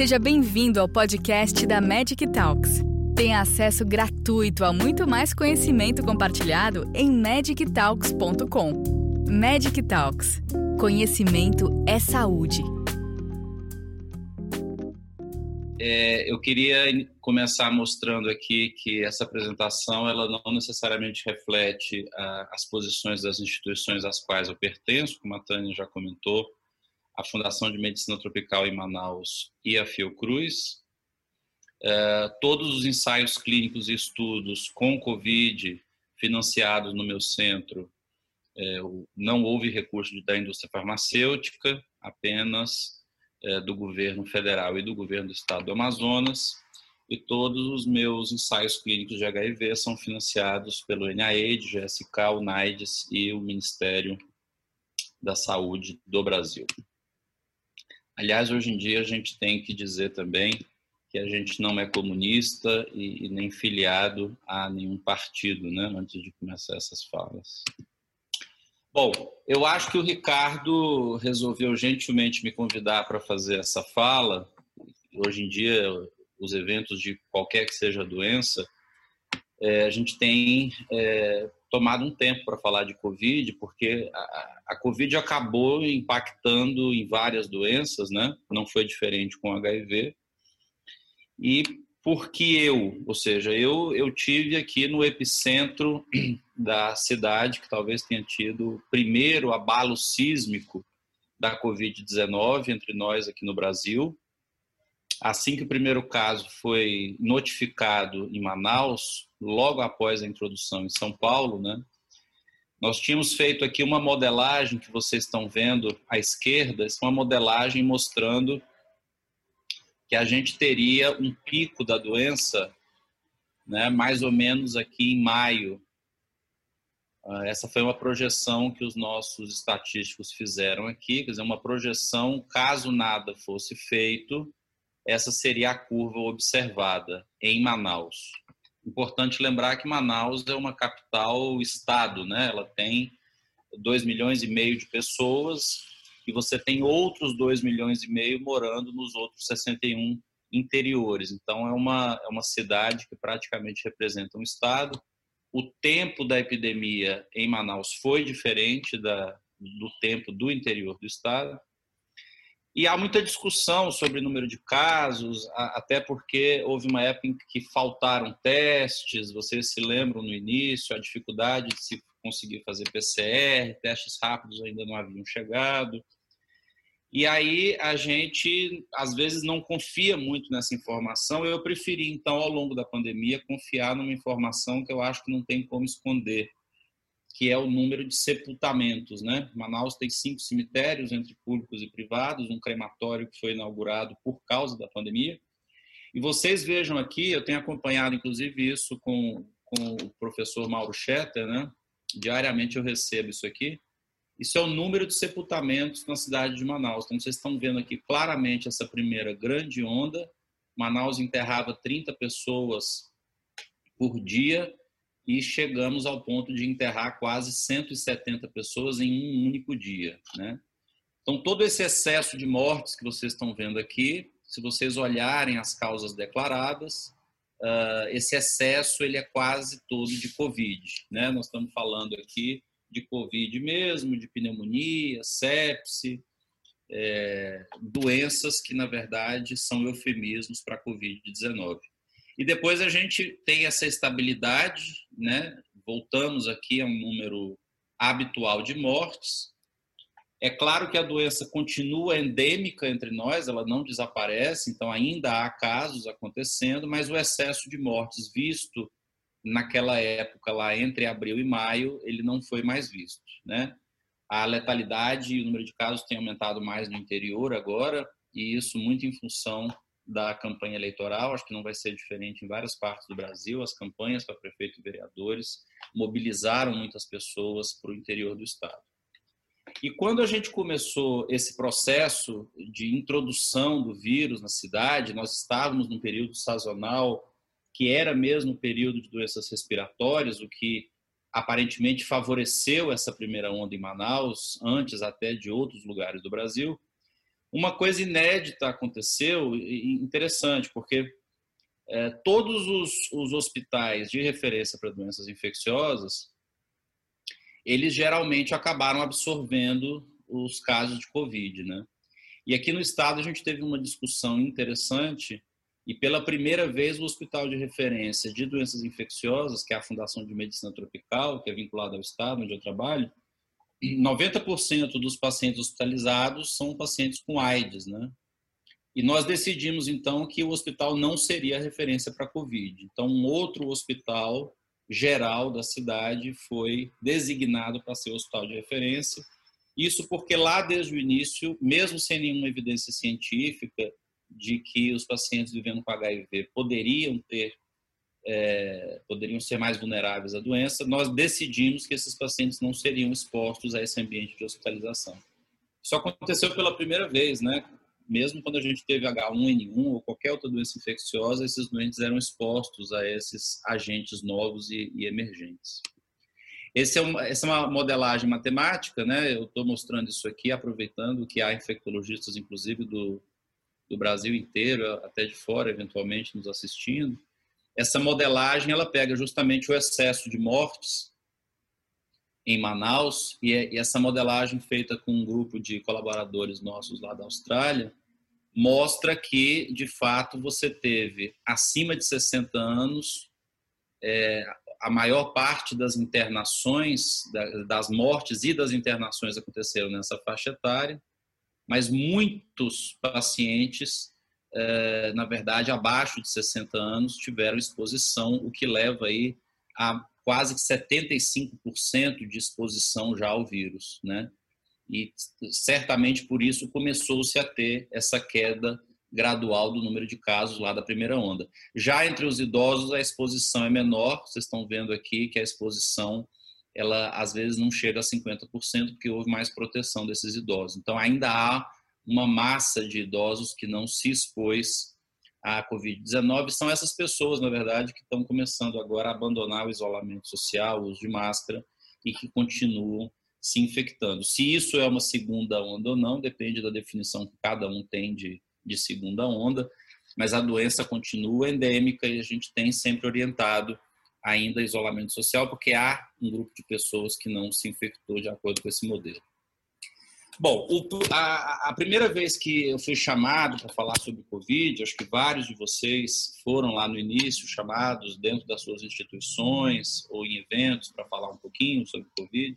Seja bem-vindo ao podcast da Magic Talks. Tenha acesso gratuito a muito mais conhecimento compartilhado em magictalks.com. Magic Talks. Conhecimento é saúde. É, eu queria começar mostrando aqui que essa apresentação ela não necessariamente reflete ah, as posições das instituições às quais eu pertenço, como a Tânia já comentou, a Fundação de Medicina Tropical em Manaus e a Fiocruz. É, todos os ensaios clínicos e estudos com Covid financiados no meu centro, é, não houve recurso da indústria farmacêutica, apenas é, do governo federal e do governo do estado do Amazonas. E todos os meus ensaios clínicos de HIV são financiados pelo NIAID, GSK, o NAIDS e o Ministério da Saúde do Brasil. Aliás, hoje em dia a gente tem que dizer também que a gente não é comunista e, e nem filiado a nenhum partido, né? Antes de começar essas falas. Bom, eu acho que o Ricardo resolveu gentilmente me convidar para fazer essa fala. Hoje em dia, os eventos de qualquer que seja a doença, é, a gente tem é, tomado um tempo para falar de Covid, porque a, a, Covid acabou impactando em várias doenças, né? Não foi diferente com HIV. E porque eu, ou seja, eu, eu tive aqui no epicentro da cidade, que talvez tenha tido o primeiro abalo sísmico da Covid-19 entre nós aqui no Brasil. Assim que o primeiro caso foi notificado em Manaus, logo após a introdução em São Paulo, né? Nós tínhamos feito aqui uma modelagem que vocês estão vendo à esquerda, uma modelagem mostrando que a gente teria um pico da doença, né, mais ou menos aqui em maio. Ah, essa foi uma projeção que os nossos estatísticos fizeram aqui, quer dizer, uma projeção caso nada fosse feito, essa seria a curva observada em Manaus. Importante lembrar que Manaus é uma capital estado, né? Ela tem 2 milhões e meio de pessoas e você tem outros 2 milhões e meio morando nos outros 61 interiores. Então é uma é uma cidade que praticamente representa um estado. O tempo da epidemia em Manaus foi diferente da do tempo do interior do estado. E há muita discussão sobre o número de casos, até porque houve uma época em que faltaram testes, vocês se lembram no início, a dificuldade de se conseguir fazer PCR, testes rápidos ainda não haviam chegado. E aí a gente, às vezes, não confia muito nessa informação. Eu preferi, então, ao longo da pandemia, confiar numa informação que eu acho que não tem como esconder, que é o número de sepultamentos. Né? Manaus tem cinco cemitérios entre públicos e privados, um crematório que foi inaugurado por causa da pandemia. E vocês vejam aqui, eu tenho acompanhado inclusive isso com, com o professor Mauro Schetter, né? diariamente eu recebo isso aqui. Isso é o número de sepultamentos na cidade de Manaus. Então, vocês estão vendo aqui claramente essa primeira grande onda. Manaus enterrava 30 pessoas por dia e chegamos ao ponto de enterrar quase 170 pessoas em um único dia, né? Então todo esse excesso de mortes que vocês estão vendo aqui, se vocês olharem as causas declaradas, uh, esse excesso ele é quase todo de COVID, né? Nós estamos falando aqui de COVID mesmo, de pneumonia, sepse, é, doenças que na verdade são eufemismos para a COVID-19. E depois a gente tem essa estabilidade, né? Voltamos aqui a um número habitual de mortes. É claro que a doença continua endêmica entre nós, ela não desaparece, então ainda há casos acontecendo, mas o excesso de mortes visto naquela época lá entre abril e maio, ele não foi mais visto, né? A letalidade e o número de casos tem aumentado mais no interior agora, e isso muito em função da campanha eleitoral, acho que não vai ser diferente em várias partes do Brasil. As campanhas para prefeito e vereadores mobilizaram muitas pessoas para o interior do estado. E quando a gente começou esse processo de introdução do vírus na cidade, nós estávamos num período sazonal que era mesmo o período de doenças respiratórias, o que aparentemente favoreceu essa primeira onda em Manaus, antes até de outros lugares do Brasil Uma coisa inédita aconteceu, interessante, porque é, todos os, os hospitais de referência para doenças infecciosas, eles geralmente acabaram absorvendo os casos de Covid, né? E aqui no estado a gente teve uma discussão interessante e pela primeira vez o Hospital de Referência de Doenças Infecciosas, que é a Fundação de Medicina Tropical, que é vinculada ao estado onde eu trabalho, 90% dos pacientes hospitalizados são pacientes com AIDS, né? E nós decidimos então que o hospital não seria referência para COVID. Então, um outro hospital geral da cidade foi designado para ser hospital de referência. Isso porque lá desde o início, mesmo sem nenhuma evidência científica de que os pacientes vivendo com HIV poderiam ter é, poderiam ser mais vulneráveis à doença, nós decidimos que esses pacientes não seriam expostos a esse ambiente de hospitalização. Isso aconteceu pela primeira vez, né? Mesmo quando a gente teve H1N1 ou qualquer outra doença infecciosa, esses doentes eram expostos a esses agentes novos e, e emergentes. É uma, essa é uma modelagem matemática, né? Eu estou mostrando isso aqui, aproveitando que há infectologistas, inclusive do, do Brasil inteiro, até de fora, eventualmente, nos assistindo. Essa modelagem ela pega justamente o excesso de mortes em Manaus e, e essa modelagem feita com um grupo de colaboradores nossos lá da Austrália mostra que de fato você teve acima de 60 anos é, a maior parte das internações, das mortes e das internações aconteceram nessa faixa etária, mas muitos pacientes, é, na verdade, abaixo de 60 anos, tiveram exposição, o que leva aí a quase 75% de exposição já ao vírus, né? E certamente por isso começou-se a ter essa queda gradual do número de casos lá da primeira onda. Já entre os idosos, a exposição é menor, vocês estão vendo aqui que a exposição, ela às vezes não chega a 50%, porque houve mais proteção desses idosos. Então, ainda há uma massa de idosos que não se expôs à Covid-19. São essas pessoas, na verdade, que estão começando agora a abandonar o isolamento social, o uso de máscara e que continuam se infectando. Se isso é uma segunda onda ou não, depende da definição que cada um tem de de segunda onda, mas a doença continua endêmica e a gente tem sempre orientado ainda isolamento social, porque há um grupo de pessoas que não se infectou de acordo com esse modelo. Bom, a, a, primeira vez que eu fui chamado para falar sobre Covid, acho que vários de vocês foram lá no início chamados dentro das suas instituições ou em eventos para falar um pouquinho sobre Covid.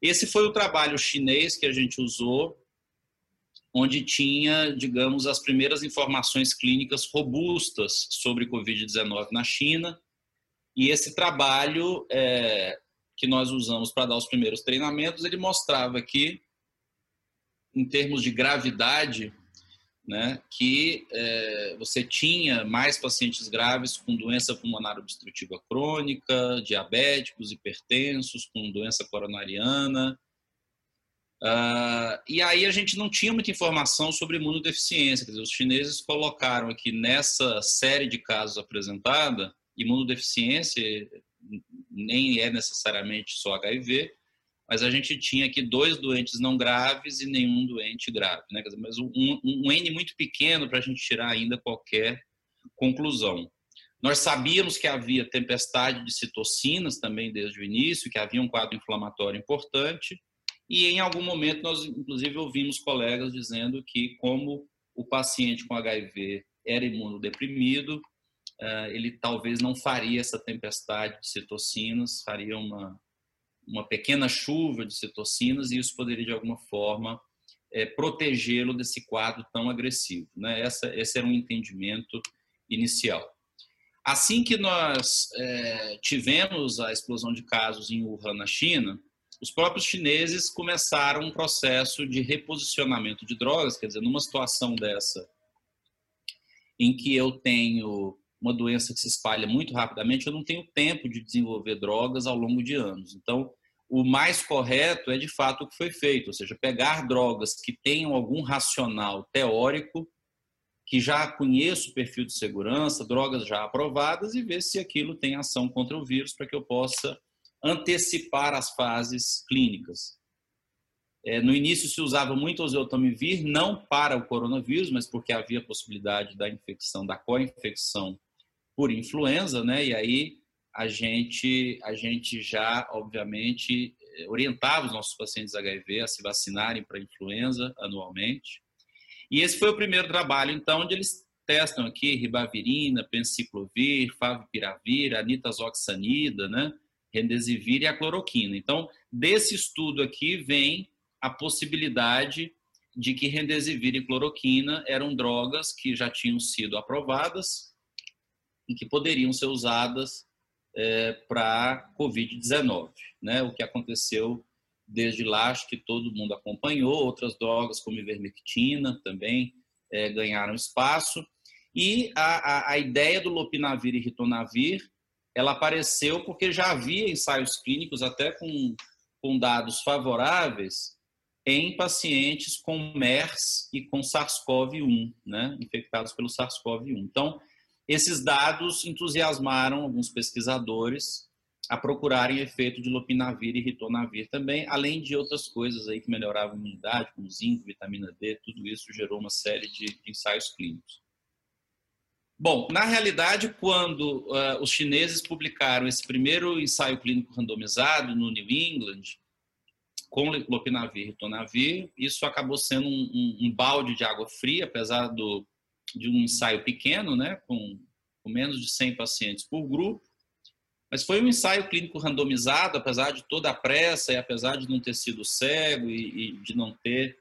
Esse foi o trabalho chinês que a gente usou onde tinha, digamos, as primeiras informações clínicas robustas sobre Covid-19 na China. E esse trabalho é, que nós usamos para dar os primeiros treinamentos, ele mostrava que, em termos de gravidade, né, que é, você tinha mais pacientes graves com doença pulmonar obstrutiva crônica, diabéticos, hipertensos, com doença coronariana, Uh, e aí a gente não tinha muita informação sobre imunodeficiência. Quer dizer, os chineses colocaram aqui nessa série de casos apresentada, imunodeficiência nem é necessariamente só HIV, mas a gente tinha aqui dois doentes não graves e nenhum doente grave. Né? Mas um, um, um N muito pequeno para a gente tirar ainda qualquer conclusão. Nós sabíamos que havia tempestade de citocinas também desde o início, que havia um quadro inflamatório importante, e em algum momento nós, inclusive, ouvimos colegas dizendo que, como o paciente com HIV era imunodeprimido, eh, ele talvez não faria essa tempestade de citocinas, faria uma, uma pequena chuva de citocinas e isso poderia, de alguma forma, é, protegê-lo desse quadro tão agressivo. Né? Essa, esse era um entendimento inicial. Assim que nós é, tivemos a explosão de casos em Wuhan, na China, os próprios chineses começaram um processo de reposicionamento de drogas, quer dizer, numa situação dessa, em que eu tenho uma doença que se espalha muito rapidamente, eu não tenho tempo de desenvolver drogas ao longo de anos. Então, o mais correto é de fato o que foi feito, ou seja, pegar drogas que tenham algum racional teórico, que já conheço o perfil de segurança, drogas já aprovadas e ver se aquilo tem ação contra o vírus para que eu possa antecipar as fases clínicas. É, no início se usava muito oseltamivir, não para o coronavírus, mas porque havia possibilidade da infecção, da co-infecção por influenza, né? E aí a gente, a gente já, obviamente, orientava os nossos pacientes HIV a se vacinarem para influenza anualmente. E esse foi o primeiro trabalho, então, onde eles testam aqui ribavirina, penciclovir, favipiravir, anitazoxanida, né? Remdesivir e a cloroquina. Então, desse estudo aqui vem a possibilidade de que remdesivir e cloroquina eram drogas que já tinham sido aprovadas e que poderiam ser usadas é, para Covid-19. Né? O que aconteceu desde lá, acho que todo mundo acompanhou, outras drogas como ivermectina também é, ganharam espaço. E a, a, a, ideia do lopinavir e ritonavir, ela apareceu porque já havia ensaios clínicos, até com, com dados favoráveis, em pacientes com MERS e com SARS-CoV-1, né, infectados pelo SARS-CoV-1. Então, esses dados entusiasmaram alguns pesquisadores a procurarem efeito de lopinavir e ritonavir também, além de outras coisas aí que melhoravam a imunidade, como zinco, vitamina D, tudo isso gerou uma série de ensaios clínicos. Bom, na realidade, quando uh, os chineses publicaram esse primeiro ensaio clínico randomizado no New England, com lopinavir e ritonavir, isso acabou sendo um, um, um, balde de água fria, apesar do, de um ensaio pequeno, né, com, com menos de 100 pacientes por grupo, mas foi um ensaio clínico randomizado, apesar de toda a pressa e apesar de não ter sido cego e, e de não ter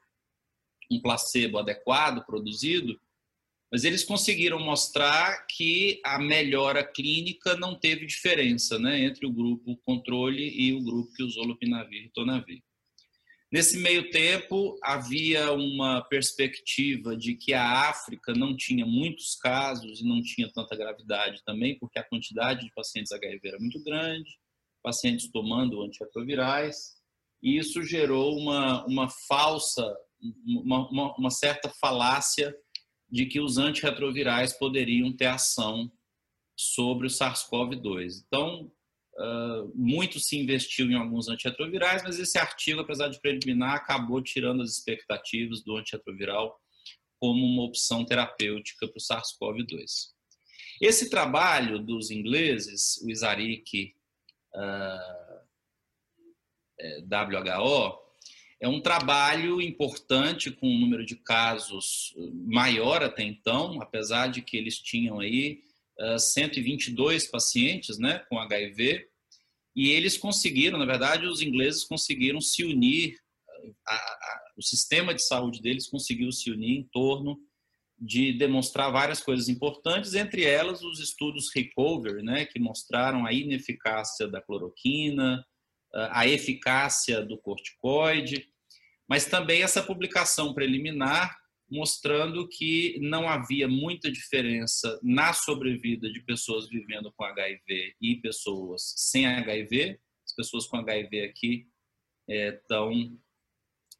um placebo adequado produzido, mas eles conseguiram mostrar que a melhora clínica não teve diferença né, entre o grupo controle e o grupo que usou lopinavir e ritonavir. Nesse meio tempo, havia uma perspectiva de que a África não tinha muitos casos e não tinha tanta gravidade também, porque a quantidade de pacientes HIV era muito grande, pacientes tomando antirretrovirais, e isso gerou uma, uma falsa, uma, uma, uma certa falácia de que os antirretrovirais poderiam ter ação sobre o SARS-CoV-2. Então, Uh, muito se investiu em alguns antirretrovirais, mas esse artigo, apesar de preliminar, acabou tirando as expectativas do antirretroviral como uma opção terapêutica para o SARS-CoV-2. Esse trabalho dos ingleses, o Isarik uh, WHO, é um trabalho importante com um número de casos maior até então, apesar de que eles tinham aí 122 pacientes né, com HIV, e eles conseguiram, na verdade, os ingleses conseguiram se unir, a, a, o sistema de saúde deles conseguiu se unir em torno de demonstrar várias coisas importantes, entre elas os estudos Recover, né, que mostraram a ineficácia da cloroquina, a eficácia do corticoide, mas também essa publicação preliminar mostrando que não havia muita diferença na sobrevida de pessoas vivendo com HIV e pessoas sem HIV. As pessoas com HIV aqui estão é,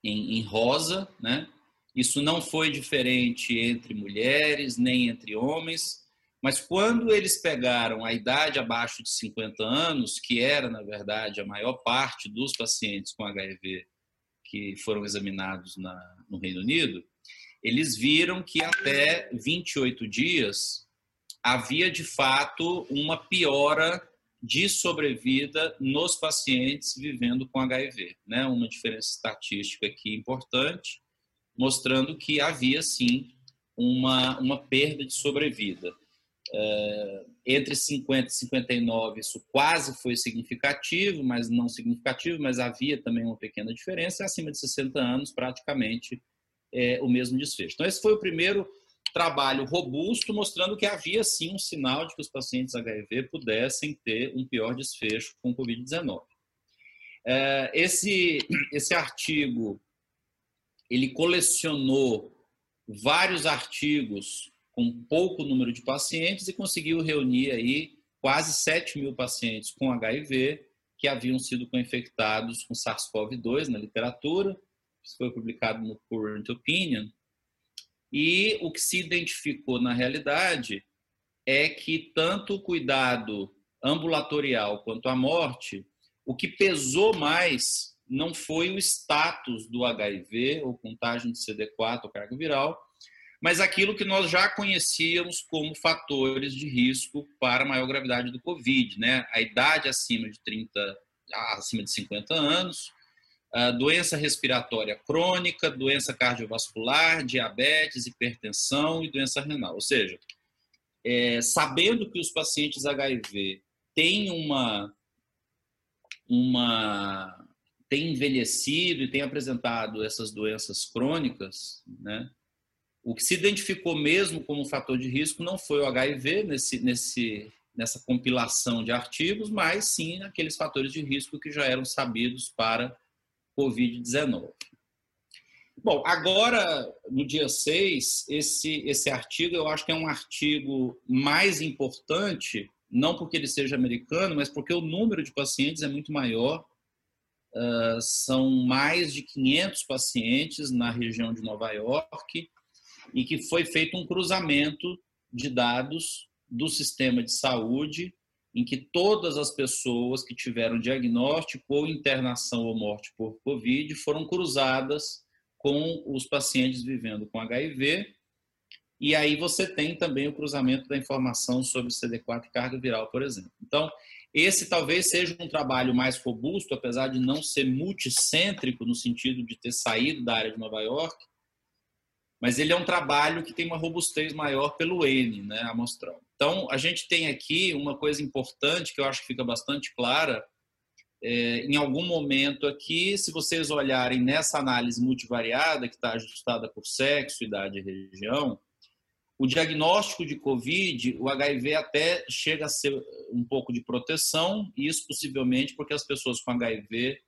em, em rosa, né? Isso não foi diferente entre mulheres nem entre homens, mas quando eles pegaram a idade abaixo de 50 anos, que era, na verdade, a maior parte dos pacientes com HIV que foram examinados na, no Reino Unido, eles viram que até 28 dias havia de fato uma piora de sobrevida nos pacientes vivendo com HIV, né? Uma diferença estatística aqui importante, mostrando que havia sim uma, uma perda de sobrevida. É, entre 50 e 59 isso quase foi significativo, mas não significativo, mas havia também uma pequena diferença. Acima de 60 anos, praticamente é, o mesmo desfecho. Então, esse foi o primeiro trabalho robusto, mostrando que havia sim um sinal de que os pacientes HIV pudessem ter um pior desfecho com Covid-19. É, esse, esse artigo ele colecionou vários artigos com pouco número de pacientes e conseguiu reunir aí quase 7 mil pacientes com HIV que haviam sido infectados com SARS-CoV-2 na literatura isso foi publicado no Current Opinion, e o que se identificou na realidade é que tanto o cuidado ambulatorial quanto a morte, o que pesou mais não foi o status do HIV ou contagem de CD4 ou carga viral, mas aquilo que nós já conhecíamos como fatores de risco para maior gravidade do Covid, né? A idade acima de 30, acima de 50 anos, doença respiratória crônica, doença cardiovascular, diabetes, hipertensão e doença renal. Ou seja, é, sabendo que os pacientes HIV têm uma, uma têm envelhecido e têm apresentado essas doenças crônicas, né? O que se identificou mesmo como fator de risco não foi o HIV nesse, nesse, nessa compilação de artigos, mas sim aqueles fatores de risco que já eram sabidos para Covid-19. Bom, agora, no dia 6, esse, esse artigo eu acho que é um artigo mais importante, não porque ele seja americano, mas porque o número de pacientes é muito maior. Uh, são mais de 500 pacientes na região de Nova York e que foi feito um cruzamento de dados do sistema de saúde em que todas as pessoas que tiveram diagnóstico ou internação ou morte por Covid foram cruzadas com os pacientes vivendo com HIV. E aí você tem também o cruzamento da informação sobre CD4 e carga viral, por exemplo. Então, esse talvez seja um trabalho mais robusto, apesar de não ser multicêntrico no sentido de ter saído da área de Nova York, mas ele é um trabalho que tem uma robustez maior pelo N, né, amostral. Então, a gente tem aqui uma coisa importante que eu acho que fica bastante clara. É, em algum momento aqui, se vocês olharem nessa análise multivariada, que está ajustada por sexo, idade e região, o diagnóstico de Covid, o HIV até chega a ser um pouco de proteção, e isso possivelmente porque as pessoas com HIV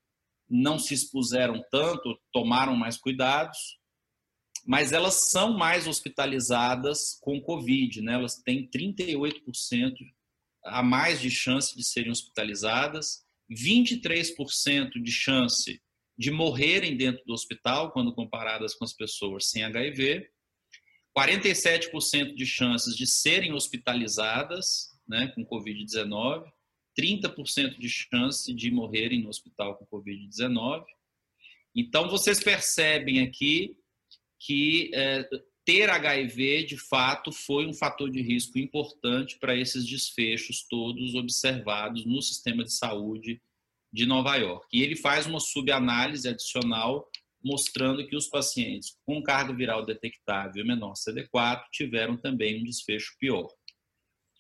não se expuseram tanto, tomaram mais cuidados, mas elas são mais hospitalizadas com Covid, né? Elas têm 38% a mais de chance de serem hospitalizadas, 23% de chance de morrerem dentro do hospital quando comparadas com as pessoas sem HIV, 47% de chances de serem hospitalizadas, né, com COVID-19, 30% de chance de morrerem no hospital com COVID-19. Então vocês percebem aqui que é, ter HIV, de fato, foi um fator de risco importante para esses desfechos todos observados no sistema de saúde de Nova York. E ele faz uma subanálise adicional mostrando que os pacientes com carga viral detectável menor CD4 tiveram também um desfecho pior.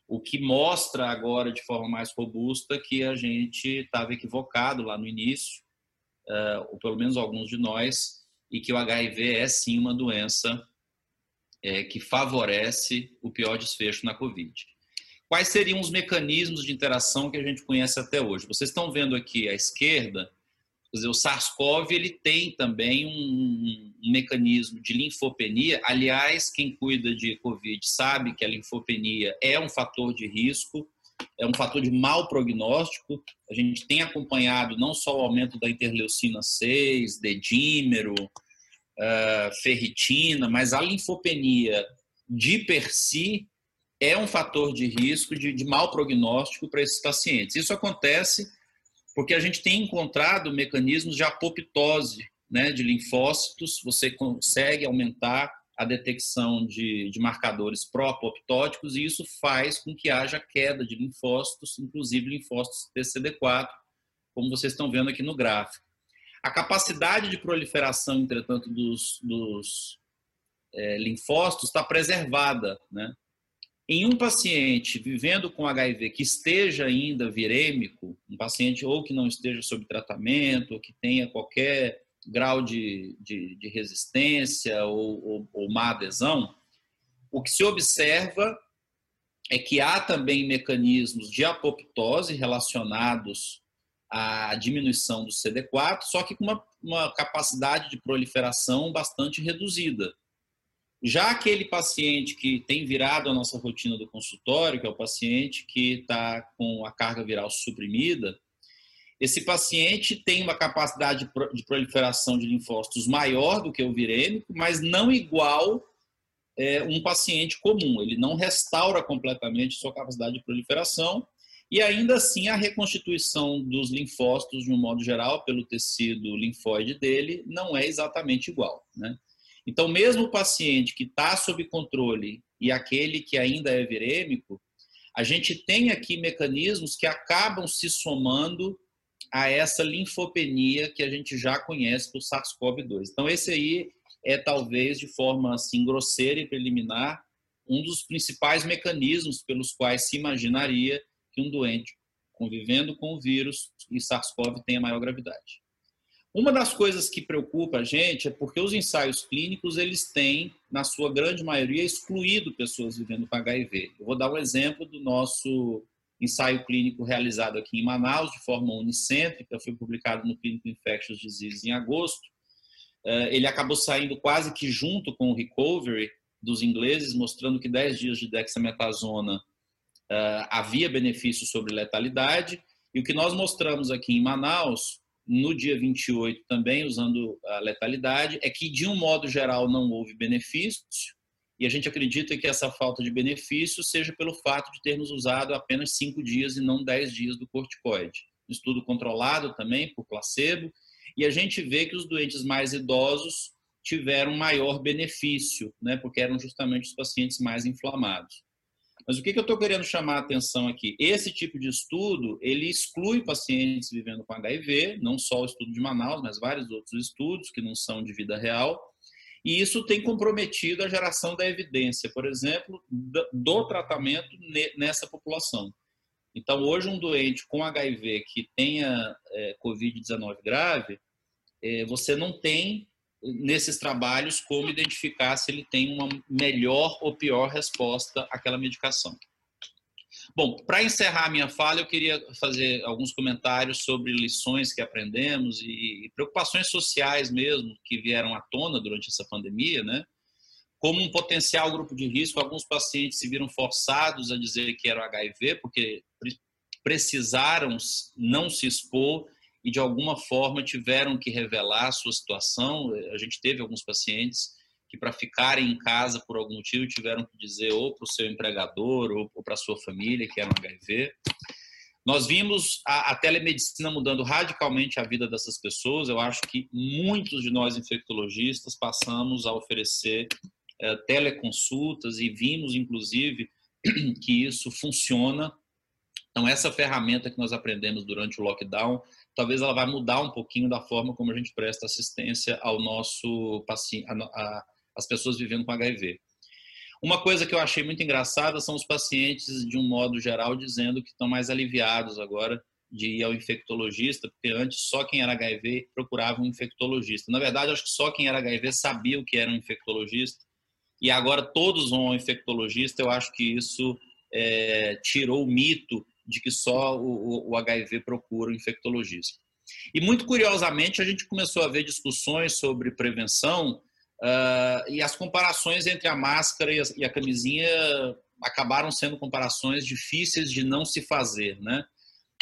O que mostra agora de forma mais robusta que a gente estava equivocado lá no início, uh, ou pelo menos alguns de nós, e que o HIV é sim uma doença é, que favorece o pior desfecho na Covid. Quais seriam os mecanismos de interação que a gente conhece até hoje? Vocês estão vendo aqui à esquerda, dizer, o SARS-CoV ele tem também um, um, mecanismo de linfopenia. Aliás, quem cuida de Covid sabe que a linfopenia é um fator de risco é um fator de mau prognóstico. A gente tem acompanhado não só o aumento da interleucina 6, dedímero, uh, ferritina, mas a linfopenia de per si é um fator de risco de, de mau prognóstico para esses pacientes. Isso acontece porque a gente tem encontrado mecanismos de apoptose né, de linfócitos, você consegue aumentar a detecção de, de marcadores pró-apoptóticos e isso faz com que haja queda de linfócitos, inclusive linfócitos TCD4, como vocês estão vendo aqui no gráfico. A capacidade de proliferação, entretanto, dos, dos é, linfócitos está preservada. Né? Em um paciente vivendo com HIV que esteja ainda virêmico, um paciente ou que não esteja sob tratamento, ou que tenha qualquer grau de, de, de resistência ou, ou, ou má adesão, o que se observa é que há também mecanismos de apoptose relacionados à diminuição do CD4, só que com uma, uma capacidade de proliferação bastante reduzida. Já aquele paciente que tem virado a nossa rotina do consultório, que é o paciente que está com a carga viral suprimida, esse paciente tem uma capacidade de proliferação de linfócitos maior do que o virêmico, mas não igual é, um paciente comum. Ele não restaura completamente sua capacidade de proliferação E ainda assim, a reconstituição dos linfócitos, de um modo geral, pelo tecido linfóide dele, não é exatamente igual. Né? Então, mesmo o paciente que está sob controle e aquele que ainda é virêmico, a gente tem aqui mecanismos que acabam se somando a essa linfopenia que a gente já conhece por SARS-CoV-2. Então, esse aí é talvez de forma assim grosseira e preliminar um dos principais mecanismos pelos quais se imaginaria que um doente convivendo com o vírus e SARS-CoV tenha maior gravidade. Uma das coisas que preocupa a gente é porque os ensaios clínicos eles têm, na sua grande maioria, excluído pessoas vivendo com HIV. Eu vou dar um exemplo do nosso ensaio clínico realizado aqui em Manaus, de forma unicêntrica, foi publicado no Clinical Infectious Diseases em agosto. Eh, ele acabou saindo quase que junto com o Recovery dos ingleses, mostrando que 10 dias de dexametasona uh, havia benefício sobre letalidade. E o que nós mostramos aqui em Manaus, no dia 28 também, usando a letalidade, é que, de um modo geral, não houve benefício. E a gente acredita que essa falta de benefício seja pelo fato de termos usado apenas 5 dias e não 10 dias do corticoide. estudo controlado também por placebo. E a gente vê que os doentes mais idosos tiveram maior benefício, né, porque eram justamente os pacientes mais inflamados. Mas o que, que eu estou querendo chamar a atenção aqui? Esse tipo de estudo, ele exclui pacientes vivendo com HIV, não só o estudo de Manaus, mas vários outros estudos que não são de vida real, e isso tem comprometido a geração da evidência, por exemplo, do tratamento nessa população. Então, hoje, um doente com HIV que tenha é, Covid-19 grave, é, você não tem nesses trabalhos como identificar se ele tem uma melhor ou pior resposta àquela medicação. Bom, para encerrar a minha fala, eu queria fazer alguns comentários sobre lições que aprendemos e preocupações sociais mesmo que vieram à tona durante essa pandemia, né? Como um potencial grupo de risco, alguns pacientes se viram forçados a dizer que era HIV porque precisaram não se expor e de alguma forma tiveram que revelar a sua situação. A gente teve alguns pacientes que para ficarem em casa por algum motivo tiveram que dizer ou para o seu empregador ou, para a sua família que era um HIV. Nós vimos a, a, telemedicina mudando radicalmente a vida dessas pessoas. Eu acho que muitos de nós infectologistas passamos a oferecer é, teleconsultas e vimos, inclusive, que isso funciona. Então, essa ferramenta que nós aprendemos durante o lockdown talvez ela vai mudar um pouquinho da forma como a gente presta assistência ao nosso paciente, a, a, as pessoas vivendo com HIV. Uma coisa que eu achei muito engraçada são os pacientes, de um modo geral, dizendo que estão mais aliviados agora de ir ao infectologista, porque antes só quem era HIV procurava um infectologista. Na verdade, acho que só quem era HIV sabia o que era um infectologista, e agora todos vão ao infectologista. Eu acho que isso é, tirou o mito de que só o, o HIV procura o infectologista. E muito curiosamente, a gente começou a ver discussões sobre prevenção uh, e as comparações entre a máscara e a, e a, camisinha acabaram sendo comparações difíceis de não se fazer, né?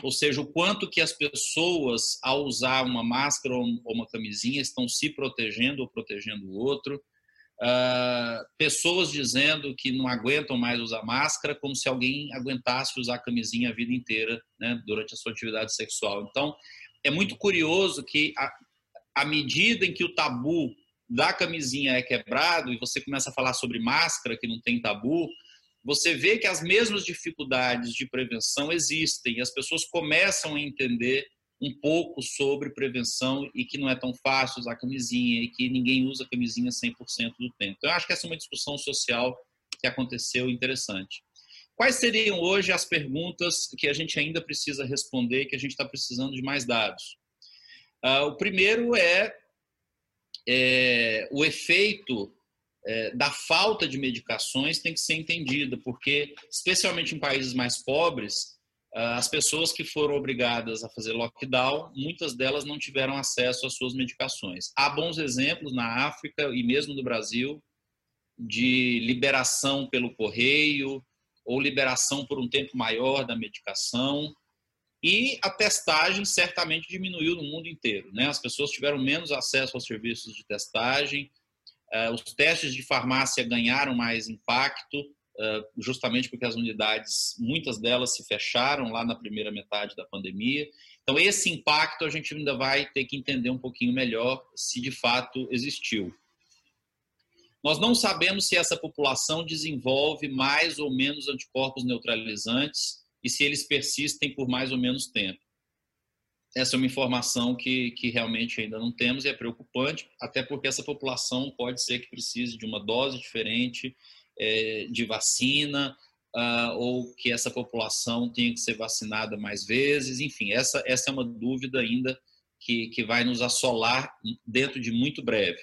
Ou seja, o quanto que as pessoas, ao usar uma máscara ou uma camisinha, estão se protegendo ou protegendo o outro. Uh, pessoas dizendo que não aguentam mais usar máscara, como se alguém aguentasse usar camisinha a vida inteira, né, durante a sua atividade sexual. Então, é muito curioso que, à medida em que o tabu da camisinha é quebrado e você começa a falar sobre máscara, que não tem tabu, você vê que as mesmas dificuldades de prevenção existem e as pessoas começam a entender um pouco sobre prevenção e que não é tão fácil usar camisinha e que ninguém usa camisinha 100% do tempo. Então, eu acho que essa é uma discussão social que aconteceu interessante. Quais seriam hoje as perguntas que a gente ainda precisa responder, que a gente está precisando de mais dados? Uh, o primeiro é, é o efeito é, da falta de medicações tem que ser entendido, porque, especialmente em países mais pobres, ah, as pessoas que foram obrigadas a fazer lockdown, muitas delas não tiveram acesso às suas medicações. Há bons exemplos na África e mesmo no Brasil de liberação pelo correio ou liberação por um tempo maior da medicação. E a testagem certamente diminuiu no mundo inteiro. Né? As pessoas tiveram menos acesso aos serviços de testagem, ah, os testes de farmácia ganharam mais impacto, justamente porque as unidades, muitas delas se fecharam lá na primeira metade da pandemia. Então, esse impacto a gente ainda vai ter que entender um pouquinho melhor se de fato existiu. Nós não sabemos se essa população desenvolve mais ou menos anticorpos neutralizantes e se eles persistem por mais ou menos tempo. Essa é uma informação que, que realmente ainda não temos e é preocupante, até porque essa população pode ser que precise de uma dose diferente é, de vacina, uh, ou que essa população tenha que ser vacinada mais vezes, enfim, essa, essa é uma dúvida ainda que, que vai nos assolar dentro de muito breve.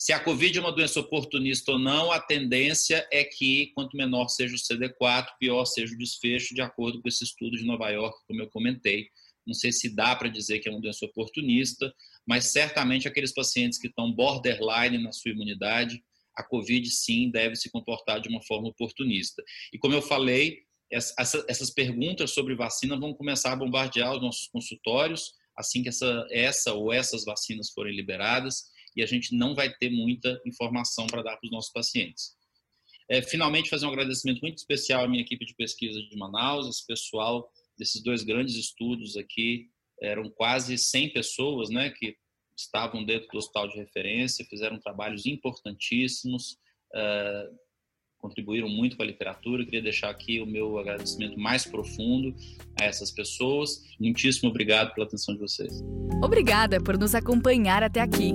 Se a Covid é uma doença oportunista ou não, a tendência é que quanto menor seja o CD4, pior seja o desfecho, de acordo com esse estudo de Nova York, como eu comentei. Não sei se dá para dizer que é uma doença oportunista, mas certamente aqueles pacientes que estão borderline na sua imunidade, a Covid sim deve se comportar de uma forma oportunista. E como eu falei, essas perguntas sobre vacina vão começar a bombardear os nossos consultórios assim que essa, essa ou essas vacinas forem liberadas e a gente não vai ter muita informação para dar para os nossos pacientes. É, finalmente, fazer um agradecimento muito especial à minha equipe de pesquisa de Manaus, esse pessoal desses dois grandes estudos aqui, eram quase 100 pessoas né, que estavam dentro do hospital de referência, fizeram trabalhos importantíssimos, uh, contribuíram muito com a literatura. queria deixar aqui o meu agradecimento mais profundo a essas pessoas. Muitíssimo obrigado pela atenção de vocês. Obrigada por nos acompanhar até aqui.